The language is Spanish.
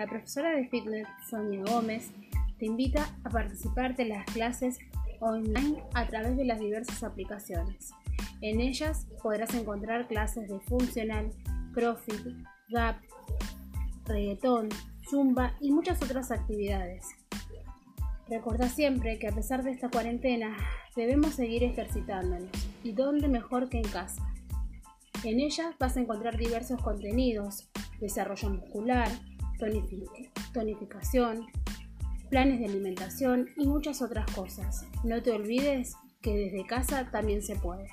la profesora de fitness Sonia Gómez te invita a participar de las clases online a través de las diversas aplicaciones. En ellas podrás encontrar clases de funcional, crossfit, rap, reggaetón, zumba y muchas otras actividades. Recuerda siempre que a pesar de esta cuarentena debemos seguir ejercitándonos y dónde mejor que en casa. En ella vas a encontrar diversos contenidos, desarrollo muscular, tonificación, planes de alimentación y muchas otras cosas. No te olvides que desde casa también se puede.